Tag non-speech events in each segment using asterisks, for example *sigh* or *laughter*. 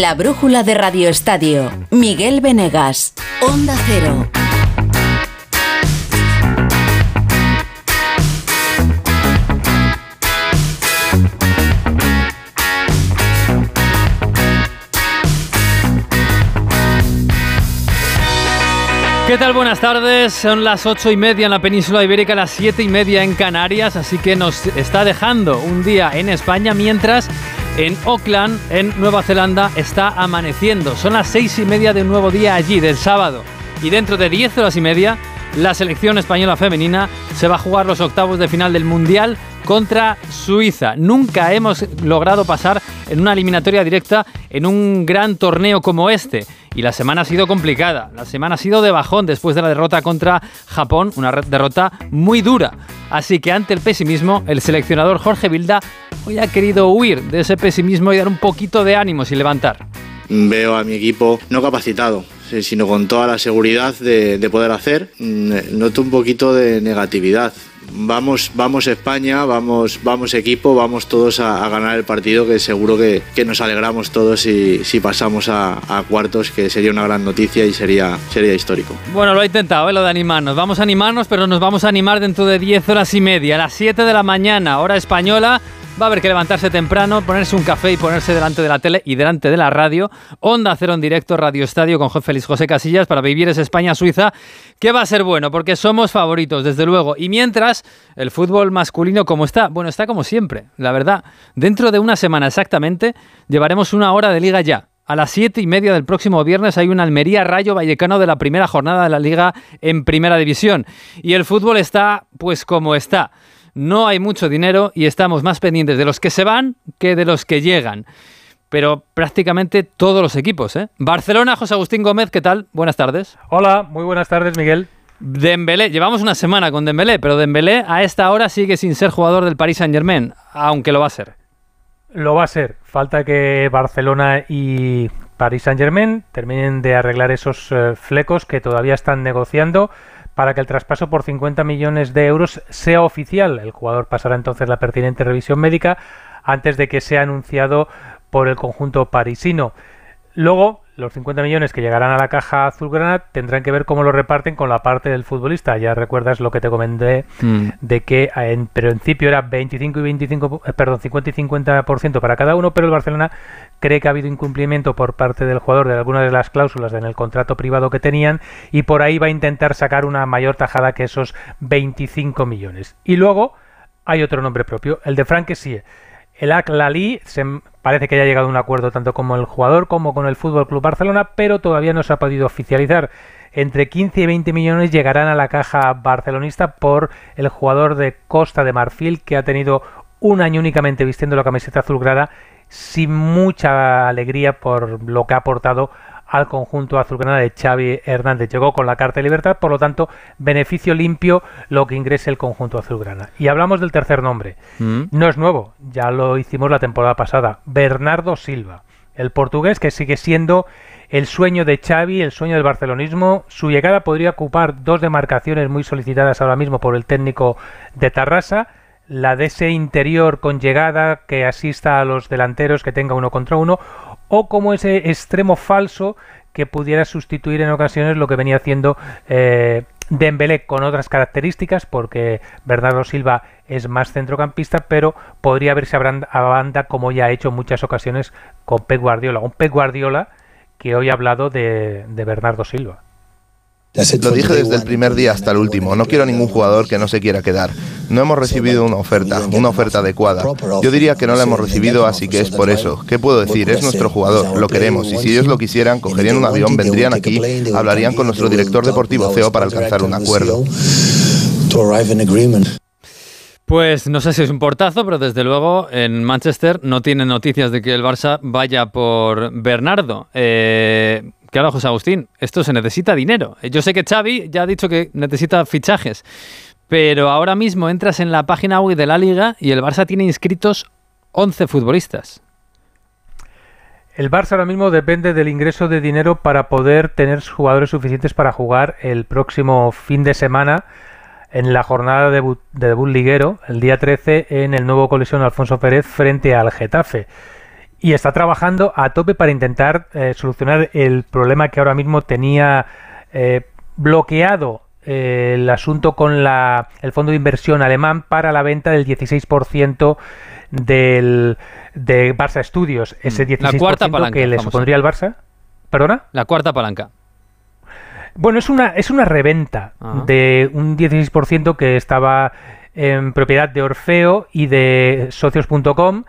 La brújula de Radio Estadio. Miguel Venegas. Onda Cero. ¿Qué tal? Buenas tardes. Son las ocho y media en la península ibérica, las siete y media en Canarias, así que nos está dejando un día en España mientras en Auckland, en Nueva Zelanda, está amaneciendo. Son las seis y media de un nuevo día allí, del sábado. Y dentro de diez horas y media, la selección española femenina se va a jugar los octavos de final del Mundial contra Suiza. Nunca hemos logrado pasar en una eliminatoria directa en un gran torneo como este. Y la semana ha sido complicada. La semana ha sido de bajón después de la derrota contra Japón, una derrota muy dura. Así que ante el pesimismo, el seleccionador Jorge Vilda hoy ha querido huir de ese pesimismo y dar un poquito de ánimos y levantar. Veo a mi equipo no capacitado, sino con toda la seguridad de, de poder hacer. Noto un poquito de negatividad vamos, vamos España, vamos, vamos equipo, vamos todos a, ganar el partido, que seguro que, nos alegramos todos si, pasamos a, cuartos, que sería una gran noticia y sería, sería histórico. Bueno, lo ha intentado, ¿eh? lo de animarnos. Vamos a animarnos, pero nos vamos a animar dentro de 10 horas y media, a las 7 de la mañana, hora española va a haber que levantarse temprano, ponerse un café y ponerse delante de la tele y delante de la radio. Onda Cero en directo, Radio Estadio con Félix José Casillas para vivir España-Suiza, que va a ser bueno porque somos favoritos, desde luego. Y mientras, el fútbol masculino, como está? Bueno, está como siempre, la verdad. Dentro de una semana exactamente, llevaremos una hora de liga ya. A las siete y media del próximo viernes hay un Almería Rayo Vallecano de la primera jornada de la Liga en Primera División. Y el fútbol está, pues como está no hay mucho dinero y estamos más pendientes de los que se van que de los que llegan. Pero prácticamente todos los equipos. ¿eh? Barcelona, José Agustín Gómez, ¿qué tal? Buenas tardes. Hola, muy buenas tardes, Miguel. Dembélé, llevamos una semana con Dembélé, pero Dembélé a esta hora sigue sin ser jugador del Paris Saint-Germain, aunque lo va a ser. Lo va a ser. Falta que Barcelona y Paris Saint-Germain terminen de arreglar esos eh, flecos que todavía están negociando para que el traspaso por 50 millones de euros sea oficial. El jugador pasará entonces la pertinente revisión médica antes de que sea anunciado por el conjunto parisino. Luego, los 50 millones que llegarán a la caja azulgrana tendrán que ver cómo lo reparten con la parte del futbolista. Ya recuerdas lo que te comenté mm. de que en principio era 25 y 25, eh, perdón, 50 y 50% para cada uno, pero el Barcelona cree que ha habido incumplimiento por parte del jugador de algunas de las cláusulas en el contrato privado que tenían y por ahí va a intentar sacar una mayor tajada que esos 25 millones. Y luego hay otro nombre propio, el de Frank el Aklali se parece que haya llegado a un acuerdo tanto con el jugador como con el Fútbol Club Barcelona, pero todavía no se ha podido oficializar. Entre 15 y 20 millones llegarán a la caja barcelonista por el jugador de Costa de Marfil que ha tenido un año únicamente vistiendo la camiseta azulgrana sin mucha alegría por lo que ha aportado al conjunto azulgrana de Xavi Hernández. Llegó con la carta de libertad, por lo tanto, beneficio limpio lo que ingrese el conjunto azulgrana. Y hablamos del tercer nombre. Mm. No es nuevo, ya lo hicimos la temporada pasada. Bernardo Silva, el portugués que sigue siendo el sueño de Xavi, el sueño del barcelonismo. Su llegada podría ocupar dos demarcaciones muy solicitadas ahora mismo por el técnico de Tarrasa la de ese interior con llegada que asista a los delanteros que tenga uno contra uno o como ese extremo falso que pudiera sustituir en ocasiones lo que venía haciendo eh, Dembélé con otras características, porque Bernardo Silva es más centrocampista, pero podría verse a banda como ya ha hecho en muchas ocasiones con Pep Guardiola. Un Pep Guardiola que hoy ha hablado de Bernardo Silva. Lo dije desde el primer día hasta el último, no quiero ningún jugador que no se quiera quedar. No hemos recibido una oferta, una oferta adecuada. Yo diría que no la hemos recibido, así que es por eso. ¿Qué puedo decir? Es nuestro jugador, lo queremos, y si ellos lo quisieran, cogerían un avión, vendrían aquí, hablarían con nuestro director deportivo CEO para alcanzar un acuerdo. Pues no sé si es un portazo, pero desde luego en Manchester no tienen noticias de que el Barça vaya por Bernardo. Eh, Claro, José Agustín, esto se necesita dinero. Yo sé que Xavi ya ha dicho que necesita fichajes, pero ahora mismo entras en la página web de la liga y el Barça tiene inscritos 11 futbolistas. El Barça ahora mismo depende del ingreso de dinero para poder tener jugadores suficientes para jugar el próximo fin de semana en la jornada de debut liguero, el día 13, en el nuevo colisión Alfonso Pérez frente al Getafe. Y está trabajando a tope para intentar eh, solucionar el problema que ahora mismo tenía eh, bloqueado eh, el asunto con la, el fondo de inversión alemán para la venta del 16% del, de Barça Studios. Ese 16% Mm. que le supondría al Barça. ¿Perdona? La cuarta palanca. Bueno, es una, es una reventa Ajá. de un 16% que estaba en propiedad de Orfeo y de socios.com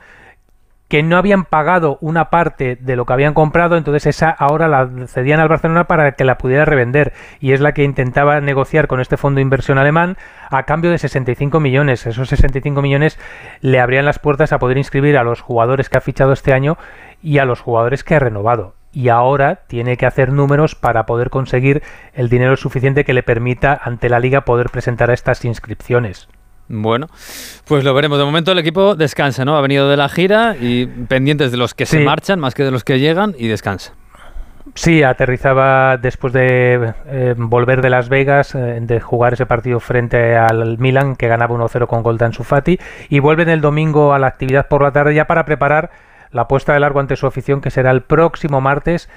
que no habían pagado una parte de lo que habían comprado, entonces esa ahora la cedían al Barcelona para que la pudiera revender y es la que intentaba negociar con este fondo de inversión alemán a cambio de 65 millones. Esos 65 millones le abrían las puertas a poder inscribir a los jugadores que ha fichado este año y a los jugadores que ha renovado. Y ahora tiene que hacer números para poder conseguir el dinero suficiente que le permita ante la liga poder presentar estas inscripciones. Bueno, pues lo veremos. De momento el equipo descansa, ¿no? Ha venido de la gira y pendientes de los que se marchan más que de los que llegan y descansa. Sí, aterrizaba después de eh, volver de Las Vegas, eh, de jugar ese partido frente al Milan, que ganaba 1-0 con gol de Ansu Fati, y vuelven el domingo a la actividad por la tarde ya para preparar la puesta de largo ante su afición, que será el próximo martes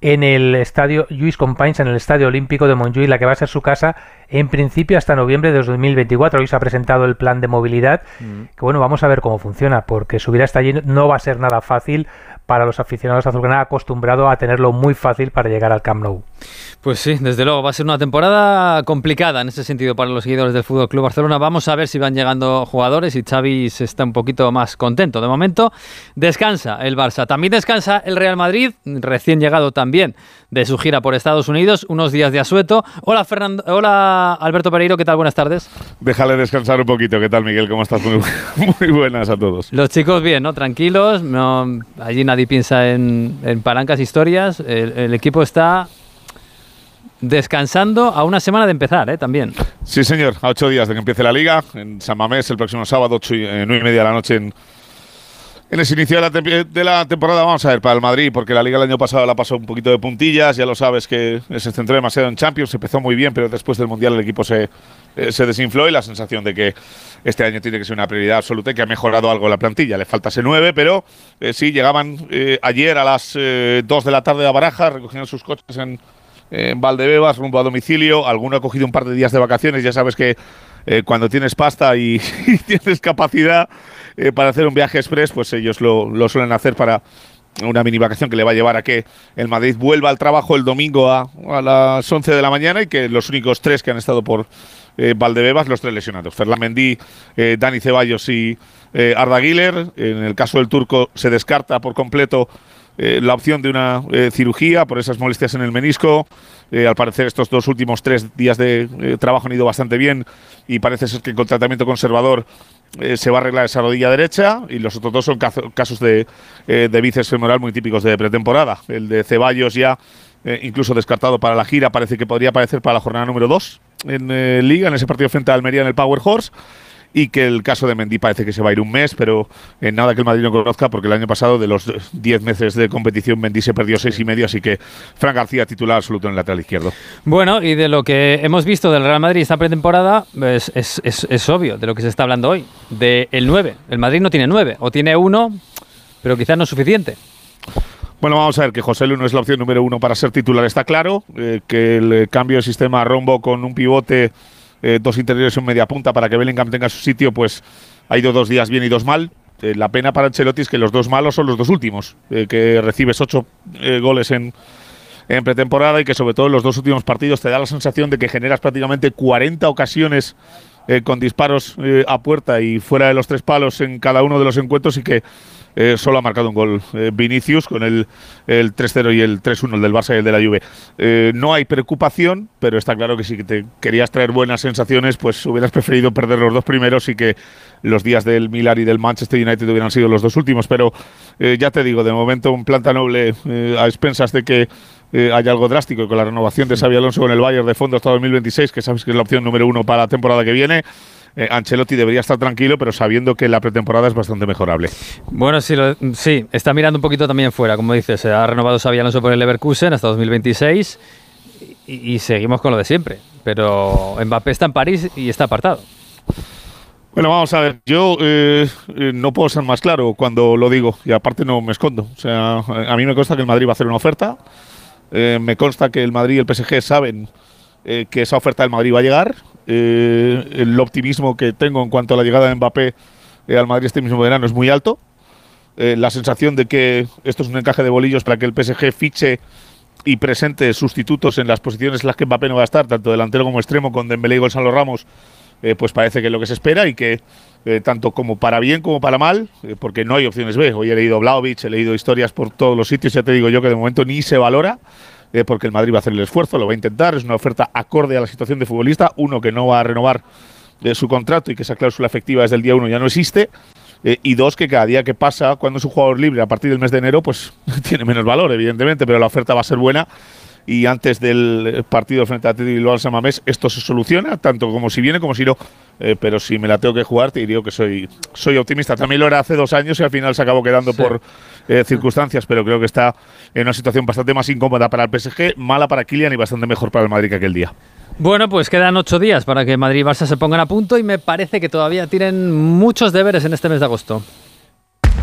en el estadio Lluís Companys, en el Estadio Olímpico de Montjuïc, la que va a ser su casa en principio hasta noviembre de 2024. Hoy se ha presentado el plan de movilidad, que bueno, vamos a ver cómo funciona, porque subir hasta allí no va a ser nada fácil para los aficionados azulgrana acostumbrados a tenerlo muy fácil para llegar al Camp Nou. Pues sí, desde luego va a ser una temporada complicada en ese sentido para los seguidores del Fútbol Club Barcelona. Vamos a ver si van llegando jugadores y Xavi se está un poquito más contento. De momento descansa el Barça. También descansa el Real Madrid, recién llegado también de su gira por Estados Unidos, unos días de asueto. Hola Fernando, hola Alberto Pereiro, ¿qué tal? Buenas tardes. Déjale descansar un poquito. ¿Qué tal, Miguel? ¿Cómo estás? Muy, *laughs* muy buenas a todos. Los chicos bien, ¿no? Tranquilos, no, allí nadie piensa en, en palancas historias. El, el equipo está descansando a una semana de empezar, ¿eh? También. Sí, señor. A ocho días de que empiece la liga. En San Mamés, el próximo sábado, ocho y, eh, nueve y media de la noche en, en ese inicio de la, de la temporada. Vamos a ver, para el Madrid, porque la liga el año pasado la pasó un poquito de puntillas. Ya lo sabes que se centró demasiado en Champions. Empezó muy bien, pero después del Mundial el equipo se, eh, se desinfló y la sensación de que este año tiene que ser una prioridad absoluta y que ha mejorado algo la plantilla. Le falta ese 9, pero eh, sí, llegaban eh, ayer a las 2 de la tarde a Barajas, recogían sus coches en, en Valdebebas, rumbo a domicilio. Alguno ha cogido un par de días de vacaciones. Ya sabes que cuando tienes pasta y *laughs* tienes capacidad eh, para hacer un viaje express, pues ellos lo, lo suelen hacer para una mini vacación que le va a llevar a que el Madrid vuelva al trabajo el domingo a, a las 11 de la mañana y que los únicos tres que han estado por eh, Valdebebas, los tres lesionados. Ferland Mendy, eh, Dani Ceballos y Arda Güler. En el caso del turco se descarta por completo la opción de una cirugía por esas molestias en el menisco. Al parecer estos dos últimos tres días de trabajo han ido bastante bien y parece ser que con tratamiento conservador eh, se va a arreglar esa rodilla derecha y los otros dos son casos de, eh, de bíceps femoral muy típicos de pretemporada. El de Ceballos ya eh, incluso descartado para la gira, parece que podría aparecer para la jornada número 2 en eh, Liga, en ese partido frente a Almería en el Power Horse y que el caso de Mendy parece que se va a ir un mes, pero eh, nada que el Madrid no conozca, porque el año pasado de los 10 meses de competición Mendy se perdió seis y medio, así que Fran García titular absoluto en el lateral izquierdo. Bueno, y de lo que hemos visto del Real Madrid esta pretemporada, es, es, es- es obvio de lo que se está hablando hoy. De el 9. El Madrid no tiene 9, o tiene uno, pero quizás no es suficiente. Bueno, vamos a ver que José Lu no es la opción número uno para ser titular, está claro. eh, que el cambio de sistema a rombo con un pivote, eh, dos interiores y un media punta para que Bellingham tenga su sitio, pues ha ido dos días bien y dos mal. Eh, la pena para Ancelotti es que los dos malos son los dos últimos, eh, que recibes ocho goles en, en pretemporada y que sobre todo en los dos últimos partidos te da la sensación de que generas prácticamente 40 ocasiones eh, con disparos eh, a puerta y fuera de los tres palos en cada uno de los encuentros y que eh, solo ha marcado un gol eh, Vinicius con el, el 3-0 y el 3-1, el del Barça y el de la Juve. Eh, no hay preocupación, pero está claro que si te querías traer buenas sensaciones, pues hubieras preferido perder los dos primeros y que los días del Milan y del Manchester United hubieran sido los dos últimos. Pero eh, ya te digo, de momento un planta noble a expensas de que eh, haya algo drástico y con la renovación de Xavi Alonso con el Bayern de fondo hasta 2026, que sabes que es la opción número uno para la temporada que viene. eh, Ancelotti debería estar tranquilo, pero sabiendo que la pretemporada es bastante mejorable. Bueno, sí, lo- sí, está mirando un poquito también fuera, como dices. Se ha renovado Xabi Alonso por el Leverkusen hasta 2026 y, y seguimos con lo de siempre. Pero Mbappé está en París y está apartado. Bueno, vamos a ver, yo eh, eh, no puedo ser más claro cuando lo digo y aparte no me escondo. O sea, a mí me consta que el Madrid va a hacer una oferta, eh, me consta que el Madrid y el PSG saben que esa oferta del Madrid va a llegar. el optimismo que tengo en cuanto a la llegada de Mbappé al Madrid este mismo verano es muy alto. la sensación de que esto es un encaje de bolillos para que el PSG fiche y presente sustitutos en las posiciones en las que Mbappé no va a estar, tanto delantero como extremo, con Dembélé y Gonzalo Ramos eh, pues parece que es lo que se espera y que eh, tanto como para bien como para mal, eh, porque no hay opciones B. Hoy he leído Blaovic, he leído historias por todos los sitios, ya te digo yo que de momento ni se valora. porque el Madrid va a hacer el esfuerzo, lo va a intentar, es una oferta acorde a la situación de futbolista, uno que no va a renovar su contrato y que esa cláusula efectiva desde el día uno ya no existe, y dos, que cada día que pasa, cuando es un jugador libre a partir del mes de enero, pues *laughs* tiene menos valor, evidentemente, pero la oferta va a ser buena y antes del partido frente a Atlético Bilbao San Mamés esto se soluciona, tanto como si viene como si no. Eh, pero si me la tengo que jugar, te diría que soy, soy optimista. También lo era hace dos años y al final se acabó quedando por eh, circunstancias, pero creo que está en una situación bastante más incómoda para el PSG, mala para Kylian y bastante mejor para el Madrid que aquel día. Bueno, pues quedan ocho días para que Madrid y Barça se pongan a punto y me parece que todavía tienen muchos deberes en este mes de agosto.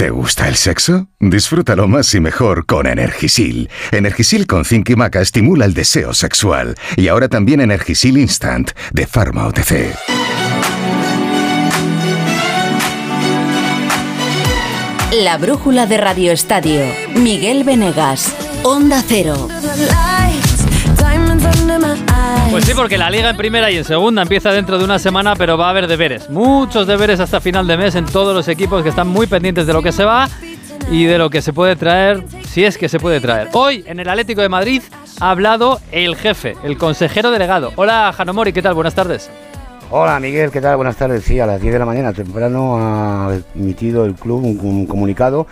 ¿Te gusta el sexo? Disfrútalo más y mejor con Energisil. Energisil con zinc y maca estimula el deseo sexual. Y ahora también Energisil Instant de Pharma OTC. La brújula de Radio Estadio. Miguel Venegas. Onda Cero. Pues sí, porque la liga en primera y en segunda empieza dentro de una semana, pero va a haber deberes. Muchos deberes hasta final de mes en todos los equipos que están muy pendientes de lo que se va y de lo que se puede traer, si es que se puede traer. Hoy, en el Atlético de Madrid, ha hablado el jefe, el consejero delegado. Hola, Janomori, ¿qué tal? Buenas tardes. Hola, Miguel, ¿qué tal? Buenas tardes. Sí, a las 10 de la mañana, temprano, ha emitido el club un, comunicado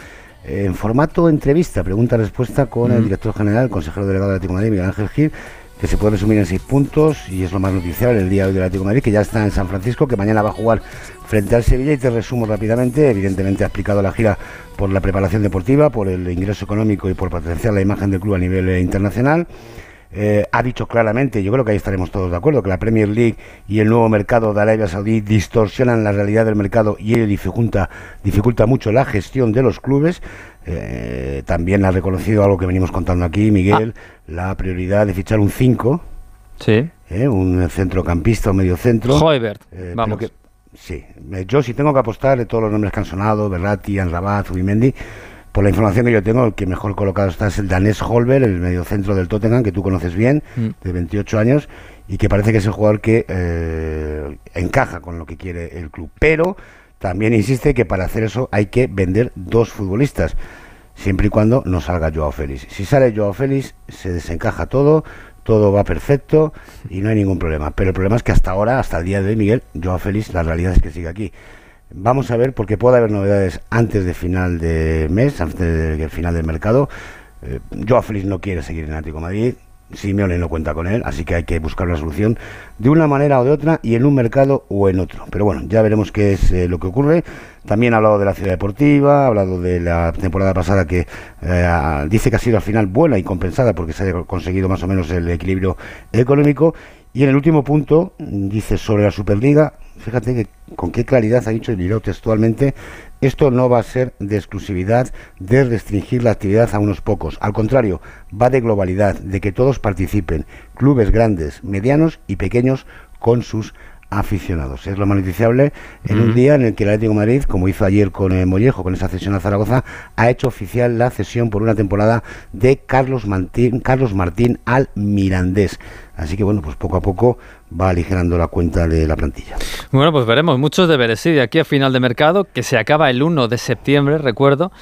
en formato entrevista, pregunta-respuesta con el director general, el consejero delegado del Atlético de Madrid, Miguel Ángel Gil, que se puede resumir en seis puntos y es lo más noticiable el día de hoy del Atlético de Madrid, que ya está en San Francisco, que mañana va a jugar frente al Sevilla y te resumo rápidamente, evidentemente ha explicado la gira por la preparación deportiva, por el ingreso económico y por potenciar la imagen del club a nivel eh, internacional. Eh, ha dicho claramente, yo creo que ahí estaremos todos de acuerdo, que la Premier League y el nuevo mercado de Arabia Saudí distorsionan la realidad del mercado y ello dificulta, dificulta mucho la gestión de los clubes. Eh, también ha reconocido algo que venimos contando aquí, Miguel, ah. la prioridad de fichar un 5. Sí. Eh, un centrocampista o medio centro. Joybert, vamos. sí, yo si tengo que apostar de todos los nombres que han sonado, Berratti, Anrabat, Zubimendi, por la información que yo tengo, el que mejor colocado está es el danés Holber, el mediocentro del Tottenham, que tú conoces bien, mm. de 28 años, y que parece que es el jugador que eh, encaja con lo que quiere el club. Pero también insiste que para hacer eso hay que vender dos futbolistas, siempre y cuando no salga Joao Félix. Si sale Joao Félix, se desencaja todo, todo va perfecto y no hay ningún problema. Pero el problema es que hasta ahora, hasta el día de hoy, Miguel, Joao Félix, la realidad es que sigue aquí. Vamos a ver, porque puede haber novedades antes de final de mes, antes del final del mercado. Eh, Joao Félix no quiere seguir en Atlético Madrid, Simeone no cuenta con él, así que hay que buscar una solución de una manera o de otra y en un mercado o en otro. Pero bueno, ya veremos qué es eh, lo que ocurre. También ha hablado de la ciudad deportiva, ha hablado de la temporada pasada que eh, dice que ha sido al final buena y compensada porque se ha conseguido más o menos el equilibrio económico. Y en el último punto dice sobre la Superliga, fíjate que con qué claridad ha dicho, y miró textualmente, esto no va a ser de exclusividad, de restringir la actividad a unos pocos. Al contrario, va de globalidad, de que todos participen, clubes grandes, medianos y pequeños con sus aficionados. Es lo más noticiable en un día en el que el Atlético de Madrid, como hizo ayer con el Mollejo, con esa cesión a Zaragoza, ha hecho oficial la cesión por una temporada de Carlos Martín, Carlos Martín al Mirandés. Así que bueno, pues poco a poco va aligerando la cuenta de la plantilla. Bueno, pues veremos muchos deberes, sí, de aquí a final de mercado, que se acaba el 1 de septiembre, recuerdo.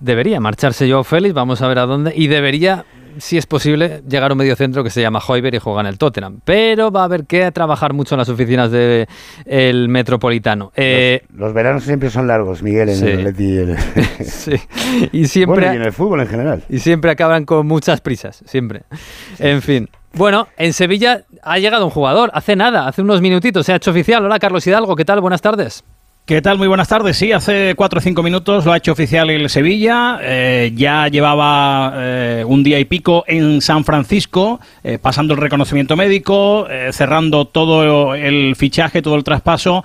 Debería marcharse yo Félix, vamos a ver a dónde, y debería si es posible, llegar a un medio centro que se llama Hoiber y juega en el Tottenham. Pero va a haber que trabajar mucho en las oficinas del el Metropolitano. Eh, los, veranos siempre son largos, Miguel, en el Atleti. *laughs* sí. Y siempre... y en el fútbol en general. Y siempre acaban con muchas prisas, siempre. En fin. Bueno, en Sevilla ha llegado un jugador, hace nada, hace unos minutitos, se ha hecho oficial. Hola, Carlos Hidalgo, ¿qué tal? Buenas tardes. ¿Qué tal? Muy buenas tardes. Sí, hace cuatro o cinco minutos lo ha hecho oficial el Sevilla. Eh, ya llevaba eh, un día y pico en San Francisco, eh, pasando el reconocimiento médico, cerrando todo el fichaje, todo el traspaso,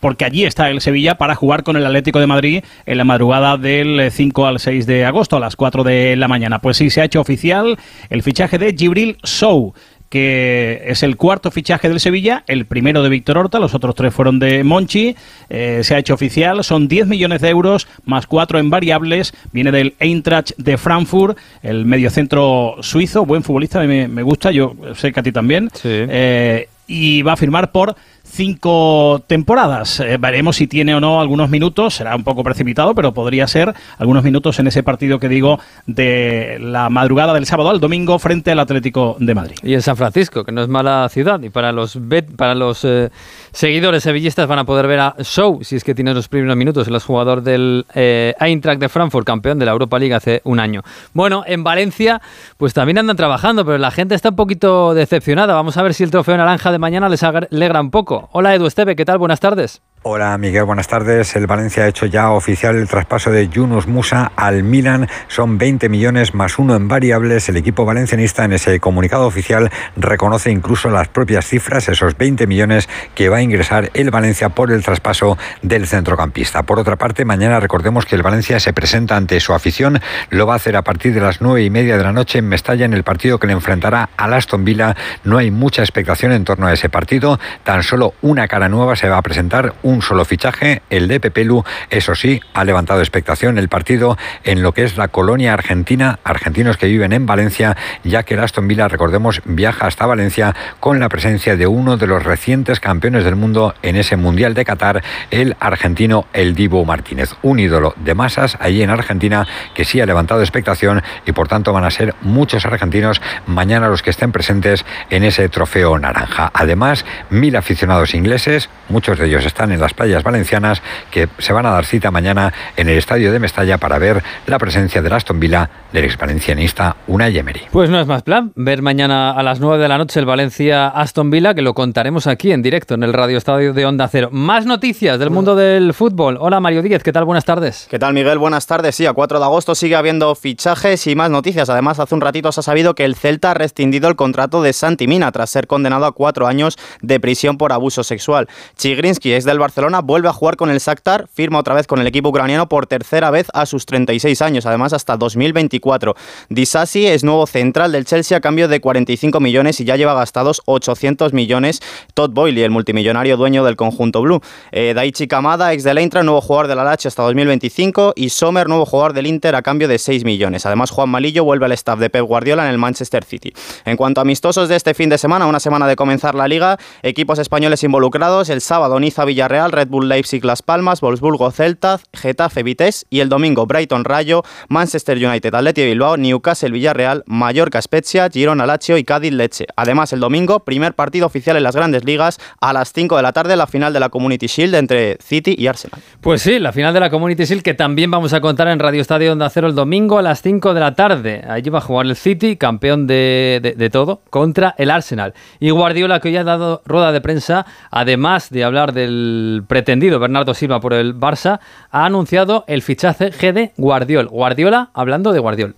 porque allí está el Sevilla para jugar con el Atlético de Madrid en la madrugada del 5 al 6 de agosto a las 4 de la mañana. Pues sí, se ha hecho oficial el fichaje de Gibril Sou que es el cuarto fichaje del Sevilla, el primero de Víctor Horta, los otros tres fueron de Monchi, eh, se ha hecho oficial, son 10 millones de euros más cuatro en variables, viene del Eintracht de Frankfurt, el mediocentro suizo, buen futbolista, me, me gusta, yo sé que a ti también, eh, y va a firmar por cinco temporadas. Eh, veremos si tiene o no algunos minutos, será un poco precipitado, pero podría ser algunos minutos en ese partido que digo de la madrugada del sábado al domingo frente al Atlético de Madrid. Y en San Francisco, que no es mala ciudad, y para los para los eh, seguidores sevillistas van a poder ver a Show, si es que tiene los primeros minutos, el jugador del eh, Eintracht de Frankfurt, campeón de la Europa League hace un año. Bueno, en Valencia, pues también andan trabajando, pero la gente está un poquito decepcionada. Vamos a ver si el trofeo naranja de mañana les alegra un poco. Hola Edu Esteve, ¿qué tal? Buenas tardes. Hola Miguel, buenas tardes. El Valencia ha hecho ya oficial el traspaso de Yunus Musa al Milan. Son 20 millones más uno en variables. El equipo valencianista en ese comunicado oficial reconoce incluso las propias cifras, esos 20 millones que va a ingresar el Valencia por el traspaso del centrocampista. Por otra parte, mañana recordemos que el Valencia se presenta ante su afición. Lo va a hacer a partir de las nueve y media de la noche en Mestalla en el partido que le enfrentará al Aston Villa. No hay mucha expectación en torno a ese partido. Tan solo una cara nueva se va a presentar solo fichaje, el de Pepelu. Eso sí, ha levantado expectación el partido en lo que es la colonia argentina, argentinos que viven en Valencia, ya que el Aston Villa, recordemos, viaja hasta Valencia con la presencia de uno de los recientes campeones del mundo en ese Mundial de Qatar, el argentino El Divo Martínez. Un ídolo de masas allí en Argentina que sí ha levantado expectación y por tanto van a ser muchos argentinos mañana los que estén presentes en ese trofeo naranja. Además, mil aficionados ingleses, muchos de ellos están en las playas valencianas que se van a dar cita mañana en el estadio de Mestalla para ver la presencia del Aston Villa del ex valencianista Unai Emery. Pues no es más plan ver mañana a las 9 de la noche el Valencia Aston Villa que lo contaremos aquí en directo en el Radio Estadio de Onda Cero. Más noticias del mundo del fútbol. Hola Mario Díez, ¿qué tal? Buenas tardes. ¿Qué tal Miguel? Buenas tardes. Sí, a 4 de agosto sigue habiendo fichajes y más noticias. Además, hace un ratito se ha sabido que el Celta ha rescindido el contrato de Santi Mina tras ser condenado a cuatro años de prisión por abuso sexual. Chigrinsky, es del Barcelona, vuelve a jugar con el Shakhtar, firma otra vez con el equipo ucraniano por tercera vez a sus 36 años, además hasta 2024. Disasi es nuevo central del Chelsea a cambio de 45 millones y ya lleva gastados 800 millones Todd Boyle, el multimillonario dueño del conjunto blue. Eh, Daichi Kamada, ex del Eintracht, nuevo jugador del Alache hasta 2025 y Sommer, nuevo jugador del Inter a cambio de 6 millones. Además, Juan Malillo vuelve al staff de Pep Guardiola en el Manchester City. En cuanto a amistosos de este fin de semana, una semana de comenzar la liga, equipos españoles involucrados, el sábado Niza Villarreal, Red Bull Leipzig Las Palmas, Wolfsburgo Celta, Getafe Vitesse y el domingo Brighton Rayo, Manchester United Atleti Bilbao, Newcastle Villarreal, Mallorca Spezia, Girona Lazio y Cádiz Leche. Además, el domingo, primer partido oficial en las grandes ligas a las 5 de la tarde, la final de la Community Shield entre City y Arsenal. Pues sí, la final de la Community Shield que también vamos a contar en Radio Estadio Onda Cero el domingo a las 5 de la tarde. Allí va a jugar el City, campeón de, de todo, contra el Arsenal. Y Guardiola que hoy ha dado rueda de prensa, además de hablar del pretendido Bernardo Silva por el Barça, ha anunciado el fichaje de Guardiol. Guardiola hablando de Guardiol.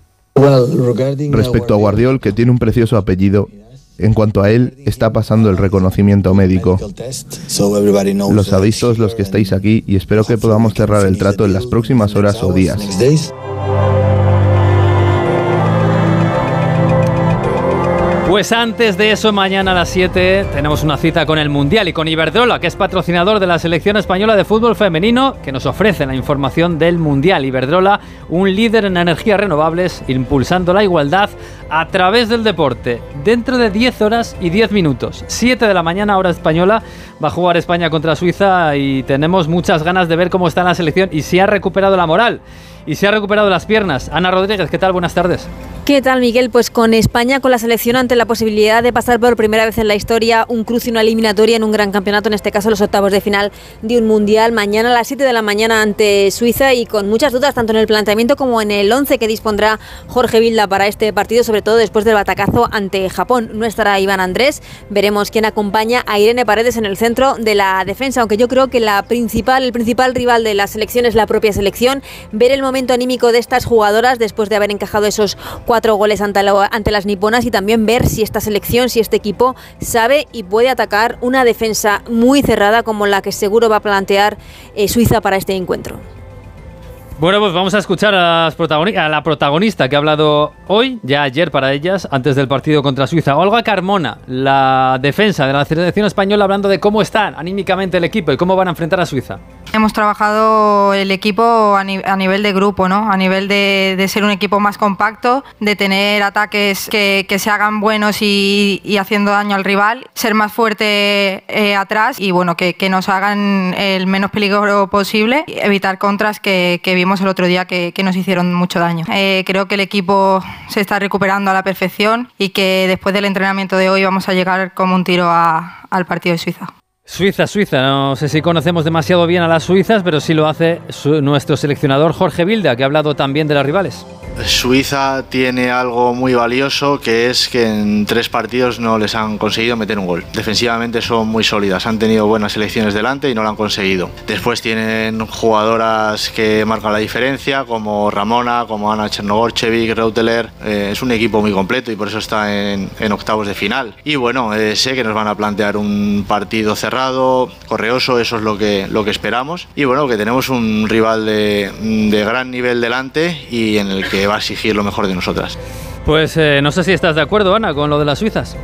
Respecto a Guardiol, que tiene un precioso apellido, en cuanto a él, está pasando el reconocimiento médico. Lo sabéis todos los que estáis aquí y espero que podamos cerrar el trato en las próximas horas o días. Pues antes de eso, mañana a las 7 tenemos una cita con el Mundial y con Iberdrola, que es patrocinador de la selección española de fútbol femenino, que nos ofrece la información del Mundial. Iberdrola, un líder en energías renovables, impulsando la igualdad a través del deporte. Dentro de 10 horas y 10 minutos, 7 de la mañana, hora española, va a jugar España contra Suiza y tenemos muchas ganas de ver cómo está la selección y si ha recuperado la moral y se ha recuperado las piernas. Ana Rodríguez, ¿qué tal? Buenas tardes. ¿Qué tal, Miguel? Pues con España, con la selección ante la posibilidad de pasar por primera vez en la historia un cruce y una eliminatoria en un gran campeonato, en este caso los octavos de final de un mundial, mañana a las 7 de la mañana ante Suiza y con muchas dudas tanto en el planteamiento como en el 11 que dispondrá Jorge Vilda para este partido, sobre todo después del batacazo ante Japón. No estará Iván Andrés, veremos quién acompaña a Irene Paredes en el centro de la defensa, aunque yo creo que la principal, el principal rival de la selección es la propia selección, ver el momento anímico de estas jugadoras después de haber encajado esos cuatro cuatro goles ante, ante las niponas y también ver si esta selección, si este equipo sabe y puede atacar una defensa muy cerrada como la que seguro va a plantear eh, Suiza para este encuentro. Bueno, pues vamos a escuchar a, a, la protagonista que ha hablado hoy, ya ayer para ellas, antes del partido contra Suiza. Olga Carmona, la defensa de la selección española, hablando de cómo está anímicamente el equipo y cómo van a enfrentar a Suiza. Hemos trabajado el equipo a, nivel de grupo, ¿no? A nivel de, ser un equipo más compacto, de tener ataques que, se hagan buenos y, haciendo daño al rival, ser más fuerte eh, atrás y bueno, que, nos hagan el menos peligro posible, evitar contras que, que el otro día que, nos hicieron mucho daño. Eh, creo que el equipo se está recuperando a la perfección y que después del entrenamiento de hoy vamos a llegar como un tiro al partido de Suiza. Suiza, Suiza. No sé si conocemos demasiado bien a las suizas, pero sí lo hace nuestro seleccionador Jorge Vilda, que ha hablado también de las rivales. Suiza tiene algo muy valioso que es que en tres partidos no les han conseguido meter un gol. Defensivamente son muy sólidas, han tenido buenas selecciones delante y no lo han conseguido. Después tienen jugadoras que marcan la diferencia, como Ramona, como Ana Chernogorchevic, Reuteler. Eh, es un equipo muy completo y por eso está en, octavos de final. Y bueno, eh, sé que nos van a plantear un partido cerrado, correoso, eso es lo que, lo que esperamos. Y bueno, que tenemos un rival de, de gran nivel delante y en el que va a exigir lo mejor de nosotras. Pues eh, no sé si estás de acuerdo, Ana, con lo de las suizas.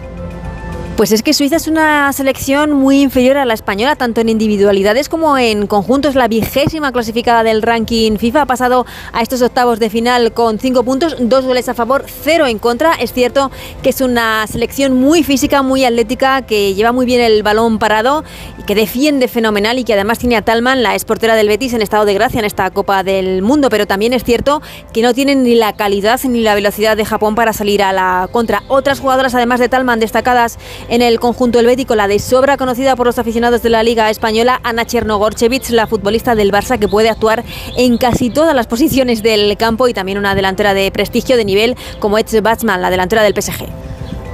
Pues es que Suiza es una selección muy inferior a la española, tanto en individualidades como en conjuntos. La vigésima clasificada del ranking FIFA ha pasado a estos octavos de final con cinco puntos, dos goles a favor, cero en contra. Es cierto que es una selección muy física, muy atlética, que lleva muy bien el balón parado y que defiende fenomenal y que además tiene a Talman, la esportera del Betis, en estado de gracia en esta Copa del Mundo. Pero también es cierto que no tienen ni la calidad ni la velocidad de Japón para salir a la contra. Otras jugadoras, además de Talman, destacadas en el conjunto helvético, la de sobra conocida por los aficionados de la Liga Española, Ana Chernogorchevich, la futbolista del Barça que puede actuar en casi todas las posiciones del campo y también una delantera de prestigio de nivel como Ed Batsman, la delantera del PSG.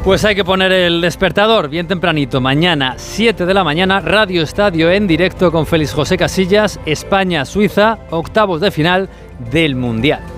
Pues hay que poner el despertador bien tempranito. Mañana, 7 de la mañana, Radio Estadio en directo con Félix José Casillas, España-Suiza, octavos de final del Mundial.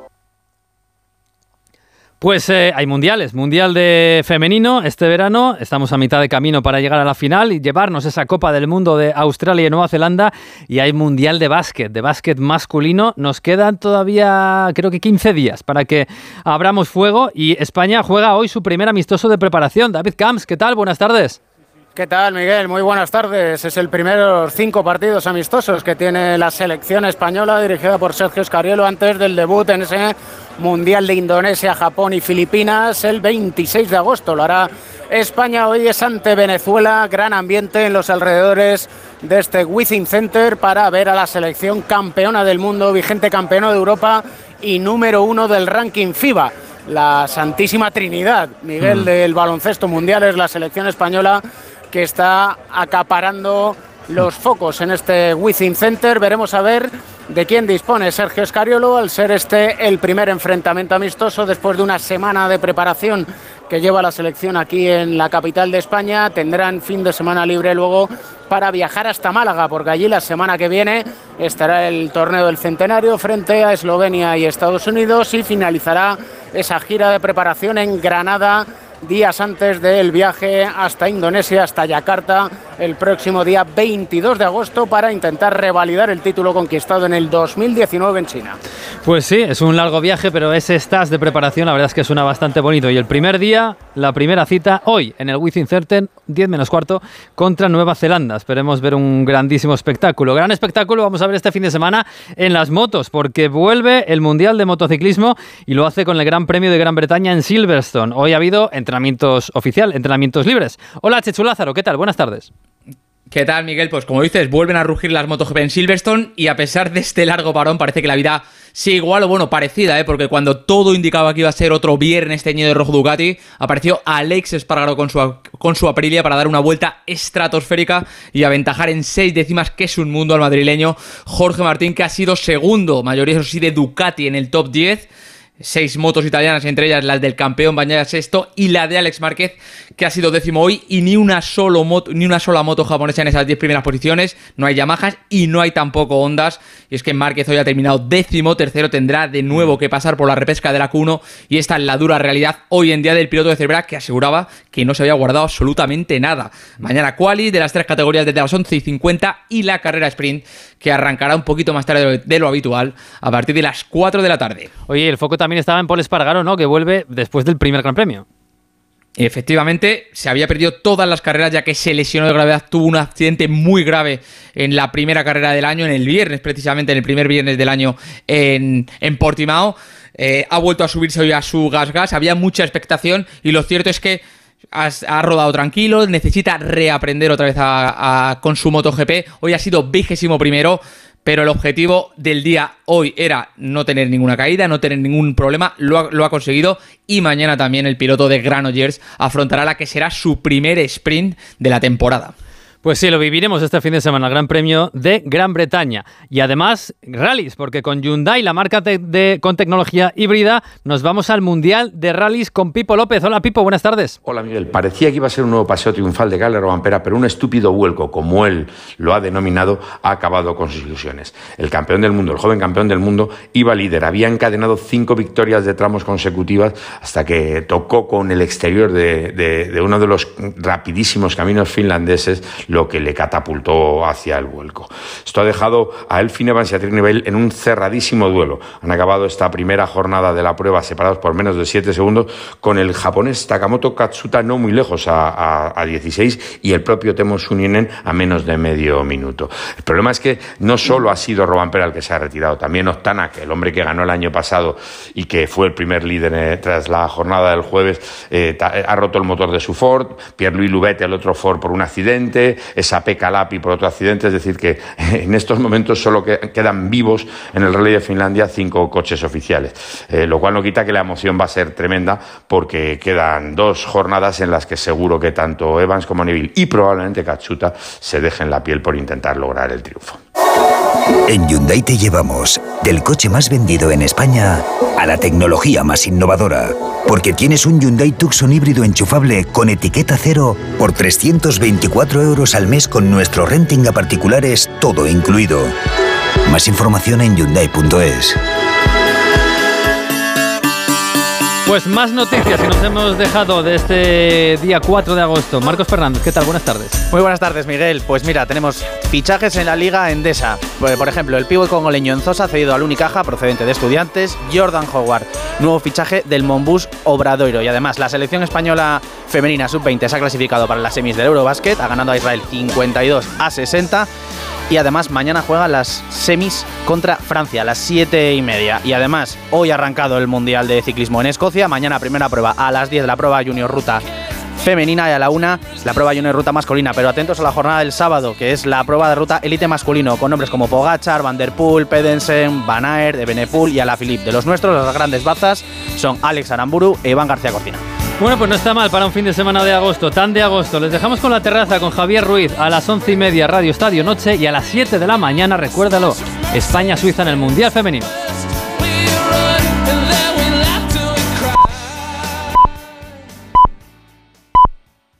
Pues eh, hay mundiales, mundial de femenino este verano, estamos a mitad de camino para llegar a la final y llevarnos esa Copa del Mundo de Australia y Nueva Zelanda y hay mundial de básquet, de básquet masculino, nos quedan todavía creo que 15 días para que abramos fuego y España juega hoy su primer amistoso de preparación. David Camps, ¿qué tal? Buenas tardes. ¿Qué tal, Miguel? Muy buenas tardes. Es el primero de los cinco partidos amistosos que tiene la selección española dirigida por Sergio Escariolo antes del debut en ese Mundial de Indonesia, Japón y Filipinas el 26 de agosto. Lo hará España hoy es ante Venezuela. Gran ambiente en los alrededores de este Within Center para ver a la selección campeona del mundo, vigente campeona de Europa y número uno del ranking FIBA. La Santísima Trinidad, Miguel, mm. del baloncesto mundial es la selección española que está acaparando los focos en este Within Center. Veremos a ver de quién dispone Sergio Escariolo al ser este el primer enfrentamiento amistoso después de una semana de preparación que lleva la selección aquí en la capital de España. Tendrán fin de semana libre luego para viajar hasta Málaga, porque allí la semana que viene estará el torneo del centenario frente a Eslovenia y Estados Unidos y finalizará esa gira de preparación en Granada días antes del viaje hasta Indonesia, hasta Yakarta, el próximo día 22 de agosto para intentar revalidar el título conquistado en el 2019 en China. Pues sí, es un largo viaje, pero ese stage de preparación la verdad es que suena bastante bonito. Y el primer día, la primera cita, hoy en el Within Certain, 10 menos cuarto, contra Nueva Zelanda. Esperemos ver un grandísimo espectáculo. Gran espectáculo vamos a ver este fin de semana en las motos, porque vuelve el Mundial de Motociclismo y lo hace con el Gran Premio de Gran Bretaña en Silverstone. Hoy ha habido entrenamientos oficial, entrenamientos libres. Hola, Chechu Lázaro, ¿qué tal? Buenas tardes. ¿Qué tal, Miguel? Pues como dices, vuelven a rugir las MotoGP en Silverstone y a pesar de este largo parón parece que la vida sigue igual o bueno, parecida, ¿eh? porque cuando todo indicaba que iba a ser otro viernes teñido de rojo Ducati, apareció Alex Espargaro con su, con su Aprilia para dar una vuelta estratosférica y aventajar en seis décimas, que es un mundo al madrileño Jorge Martín, que ha sido segundo, mayoría eso sí de Ducati en el top 10 seis motos italianas, entre ellas las del campeón Bañaya Sexto y la de Alex Márquez, que ha sido décimo hoy, y ni una, solo moto, ni una sola moto japonesa en esas diez primeras posiciones. No hay Yamahas y no hay tampoco Ondas. Y es que Márquez hoy ha terminado décimo, tercero tendrá de nuevo que pasar por la repesca de la Q1. Y esta es la dura realidad hoy en día del piloto de Cervera que aseguraba que no se había guardado absolutamente nada. Mañana quali de las tres categorías desde las 11 y 50 y la carrera sprint que arrancará un poquito más tarde de lo habitual a partir de las 4 de la tarde. Oye, el foco también estaba en Paul Espargaro, ¿no? Que vuelve después del primer Gran Premio. Efectivamente, se había perdido todas las carreras ya que se lesionó de gravedad, tuvo un accidente muy grave en la primera carrera del año, en el viernes precisamente, en el primer viernes del año en, en Portimao. Eh, ha vuelto a subirse hoy a su gas gas, había mucha expectación y lo cierto es que ha rodado tranquilo, necesita reaprender otra vez a, con su MotoGP. Hoy ha sido vigésimo primero, pero el objetivo del día hoy era no tener ninguna caída, no tener ningún problema, lo ha, conseguido y mañana también el piloto de Granollers afrontará la que será su primer sprint de la temporada. Pues sí, lo viviremos este fin de semana, el Gran Premio de Gran Bretaña. Y además, rallies, porque con Hyundai, la marca de, con tecnología híbrida, nos vamos al Mundial de Rallies con Pipo López. Hola Pipo, buenas tardes. Hola Miguel, parecía que iba a ser un nuevo paseo triunfal de Gale Robampera, pero un estúpido vuelco, como él lo ha denominado, ha acabado con sus ilusiones. El campeón del mundo, el joven campeón del mundo, iba líder, había encadenado cinco victorias de tramos consecutivas hasta que tocó con el exterior de, de uno de los rapidísimos caminos finlandeses lo que le catapultó hacia el vuelco. Esto ha dejado a Elfin Evans y a Trinidad en un cerradísimo duelo. Han acabado esta primera jornada de la prueba separados por menos de 7 segundos con el japonés Takamoto Katsuta no muy lejos a, 16 y el propio Temo Suninen a menos de medio minuto. El problema es que no solo ha sido Robampera el que se ha retirado, también Ostanak, el hombre que ganó el año pasado y que fue el primer líder eh, tras la jornada del jueves, eh, ha roto el motor de su Ford, Pierre-Louis Lubette, el otro Ford, por un accidente, esa Calapi por otro accidente, es decir, que *laughs* en estos momentos solo quedan vivos en el Rally de Finlandia cinco coches oficiales, eh, lo cual no quita que la emoción va a ser tremenda porque quedan dos jornadas en las que seguro que tanto Evans como Neville y probablemente Kachuta se dejen la piel por intentar lograr el triunfo. En Hyundai te llevamos del coche más vendido en España a la tecnología más innovadora. Porque tienes un Hyundai Tucson híbrido enchufable con etiqueta cero por 324 euros al mes con nuestro renting a particulares todo incluido. Más información en Hyundai.es. Pues más noticias que nos hemos dejado de este día 4 de agosto. Marcos Fernández, ¿qué tal? Buenas tardes. Muy buenas tardes, Miguel. Pues mira, tenemos fichajes en la Liga Endesa. Pues, por ejemplo, el pívot congoleño Enzosa cedido al Unicaja, procedente de estudiantes. Jordan Howard, nuevo fichaje del Monbus Obradoiro. Y además, la selección española femenina sub-20 se ha clasificado para las semis del Eurobasket. Ha ganado a Israel 52 a 60 y además mañana juega las semis contra Francia a las 7 y media. Y además hoy ha arrancado el Mundial de Ciclismo en Escocia, mañana primera prueba a las 10 la prueba Junior Ruta femenina y a la 1 la prueba Junior Ruta masculina. Pero atentos a la jornada del sábado, que es la prueba de ruta élite masculino, con nombres como Pogachar, Van Der Poel, Pedensen, Van Aert, Ebenepool y Alaphilippe. De los nuestros, las grandes bazas son Alex Aramburu e Iván García Cocina. Bueno, pues no está mal para un fin de semana de agosto, tan de agosto. Les dejamos con la terraza con Javier Ruiz a las once y media, Radio Estadio Noche, y a las 7 de la mañana, recuérdalo, España-Suiza en el Mundial Femenino.